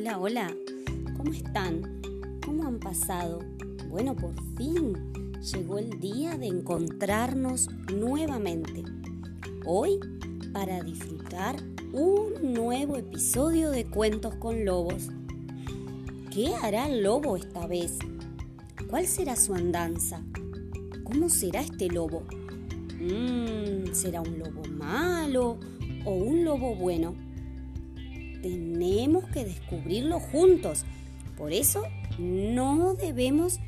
Hola, hola. ¿Cómo están? ¿Cómo han pasado? Bueno, por fin llegó el día de encontrarnos nuevamente. Hoy para disfrutar un nuevo episodio de Cuentos con Lobos. ¿Qué hará el lobo esta vez? ¿Cuál será su andanza? ¿Cómo será este lobo? Mm, ¿Será un lobo malo o un lobo bueno? Tenemos que descubrirlo juntos. Por eso no debemos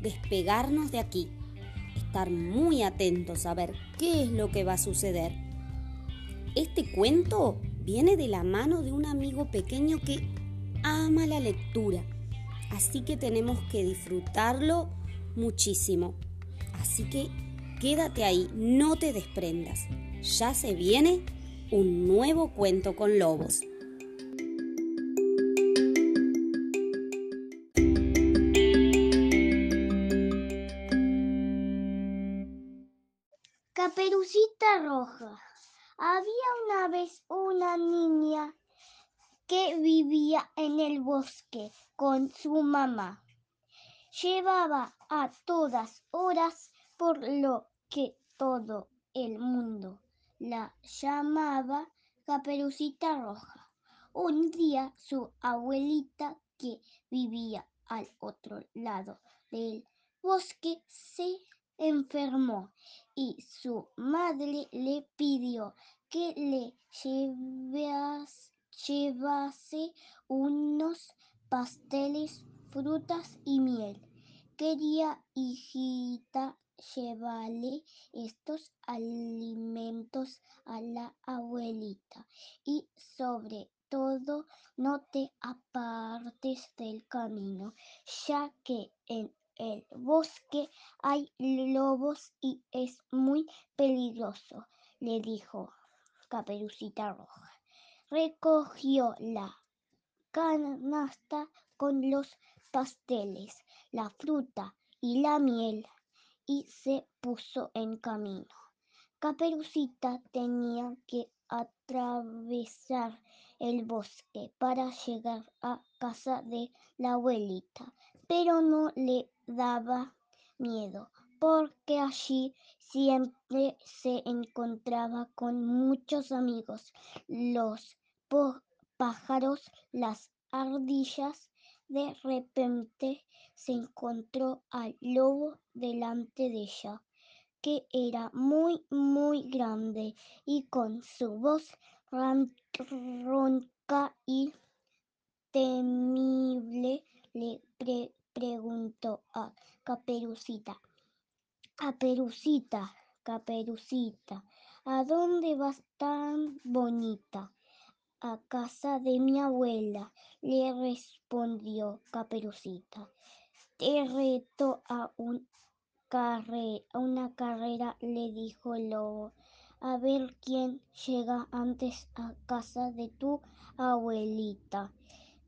despegarnos de aquí. Estar muy atentos a ver qué es lo que va a suceder. Este cuento viene de la mano de un amigo pequeño que ama la lectura. Así que tenemos que disfrutarlo muchísimo. Así que quédate ahí, no te desprendas. Ya se viene un nuevo cuento con lobos. Caperucita Roja. Había una vez una niña que vivía en el bosque con su mamá. Llevaba a todas horas por lo que todo el mundo la llamaba Caperucita Roja. Un día su abuelita, que vivía al otro lado del bosque, se enfermó y su madre le pidió que le llevase unos pasteles, frutas y miel. Quería, hijita, llevarle estos alimentos a la abuelita y sobre todo no te apartes del camino, ya que en el bosque hay lobos y es muy peligroso, le dijo Caperucita Roja. Recogió la canasta con los pasteles, la fruta y la miel y se puso en camino. Caperucita tenía que atravesar el bosque para llegar a casa de la abuelita, pero no le daba miedo porque allí siempre se encontraba con muchos amigos, los pájaros, las ardillas. De repente se encontró al lobo delante de ella, que era muy, muy grande y con su voz ronca y temible le preguntó a Caperucita. Caperucita, Caperucita, ¿a dónde vas tan bonita? A casa de mi abuela, le respondió Caperucita. Te reto a, un a una carrera, le dijo el lobo, a ver quién llega antes a casa de tu abuelita.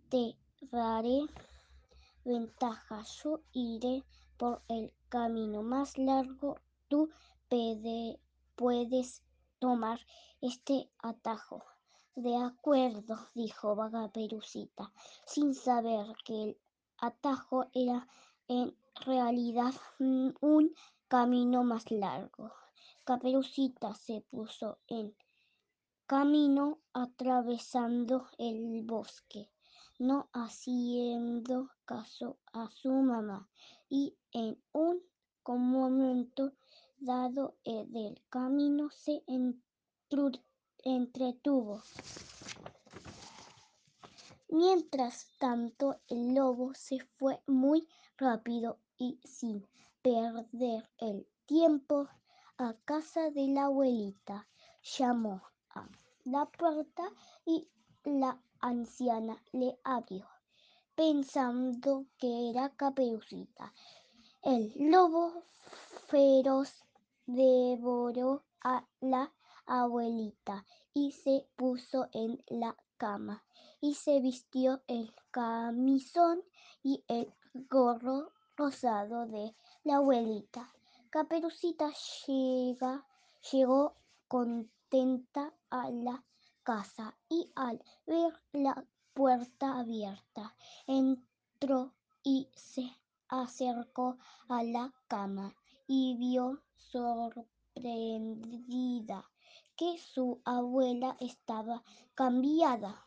Te daré ventaja, yo iré por el camino más largo, tú puedes tomar este atajo. De acuerdo, dijo Vagaperucita, sin saber que el atajo era en realidad un camino más largo. Caperucita se puso en camino atravesando el bosque, no haciendo caso a su mamá, y en un momento dado del camino se entretuvo. Mientras tanto, el lobo se fue muy rápido y sin perder el tiempo a casa de la abuelita. Llamó a la puerta y la anciana le abrió, pensando que era Caperucita. El lobo feroz devoró a la abuelita y se puso en la cama y se vistió el camisón y el gorro rosado de la abuelita. Caperucita llega, llegó contenta a la casa y al ver la puerta abierta. Entró y se acercó a la cama y vio sorprendida que su abuela estaba cambiada.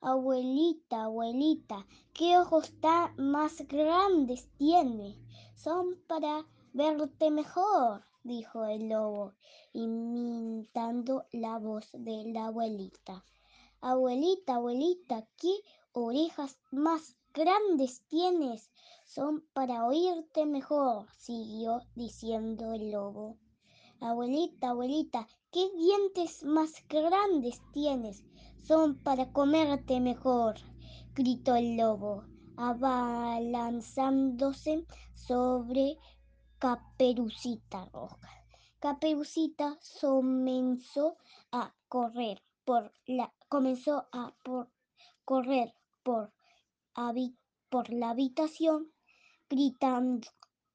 Abuelita, abuelita, ¿qué ojos tan más grandes tiene? Son para verte mejor, dijo el lobo, imitando la voz de la abuelita. Abuelita, abuelita, ¿qué orejas más grandes tienes? Son para oírte mejor, siguió diciendo el lobo. Abuelita, abuelita, ¿qué dientes más grandes tienes? Son para comerte mejor, gritó el lobo, abalanzándose sobre Caperucita Roja. Caperucita comenzó a correr por la, comenzó a por, correr por, por la habitación gritando,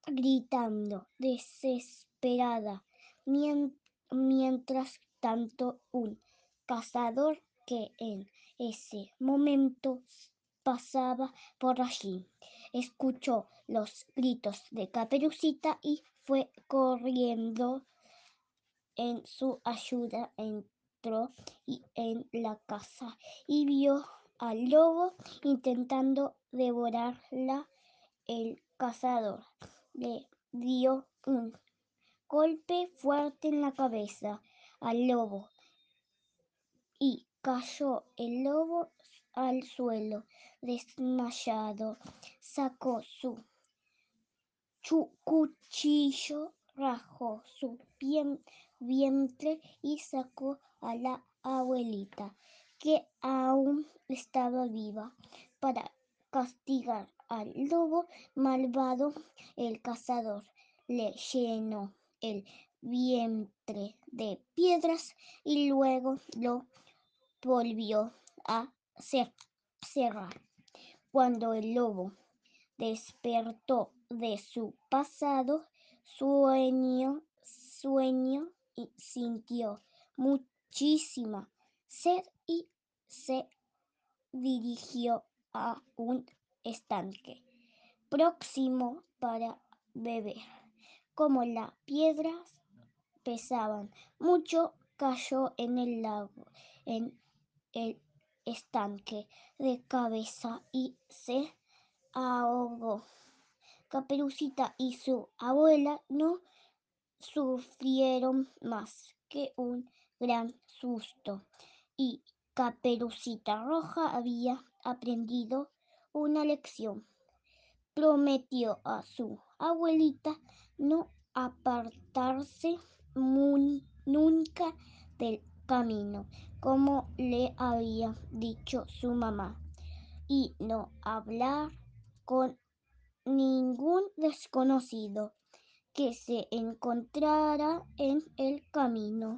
gritando desesperada, mientras tanto un cazador que en ese momento pasaba por allí. Escuchó los gritos de Caperucita y fue corriendo en su ayuda. Entró en la casa y vio al lobo intentando devorarla. El cazador le dio un golpe fuerte en la cabeza al lobo y cayó el lobo al suelo desmayado. Sacó su cuchillo, rajó su vientre y sacó a la abuelita, que aún estaba viva, para castigar al lobo malvado. El cazador le llenó el vientre de piedras y luego lo volvió a cerrar. Cuando el lobo despertó de su pasado sueño, sueño y sintió muchísima sed y se dirigió a un estanque próximo para beber. Como las piedras pesaban mucho, cayó en el lago, en el estanque de cabeza y se ahogó. Caperucita y su abuela no sufrieron más que un gran susto y Caperucita Roja había aprendido una lección. Prometió a su abuelita no apartarse nunca del camino, como le había dicho su mamá, y no hablar con ningún desconocido que se encontrara en el camino.